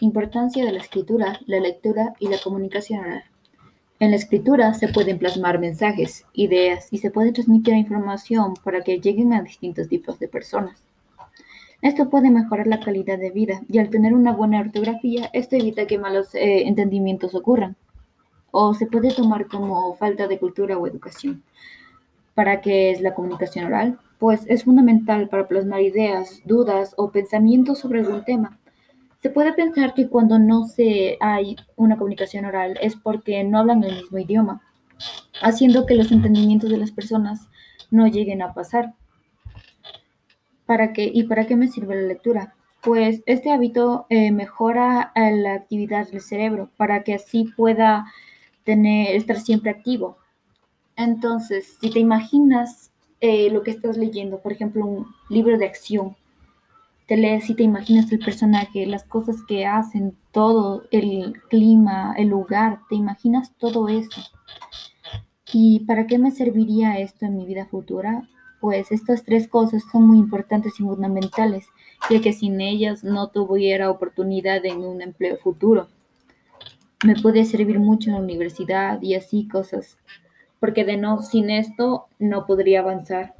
Importancia de la escritura, la lectura y la comunicación oral. En la escritura se pueden plasmar mensajes, ideas y se puede transmitir información para que lleguen a distintos tipos de personas. Esto puede mejorar la calidad de vida y al tener una buena ortografía, esto evita que malos eh, entendimientos ocurran. O se puede tomar como falta de cultura o educación. ¿Para qué es la comunicación oral? Pues es fundamental para plasmar ideas, dudas o pensamientos sobre algún tema. Se puede pensar que cuando no se hay una comunicación oral es porque no hablan el mismo idioma, haciendo que los entendimientos de las personas no lleguen a pasar. ¿Para qué? ¿Y para qué me sirve la lectura? Pues este hábito eh, mejora eh, la actividad del cerebro para que así pueda tener, estar siempre activo. Entonces, si te imaginas eh, lo que estás leyendo, por ejemplo, un libro de acción, te lees y te imaginas el personaje, las cosas que hacen, todo, el clima, el lugar, te imaginas todo eso. ¿Y para qué me serviría esto en mi vida futura? pues estas tres cosas son muy importantes y fundamentales, ya que sin ellas no tuviera oportunidad en un empleo futuro. Me puede servir mucho en la universidad y así cosas, porque de no, sin esto no podría avanzar.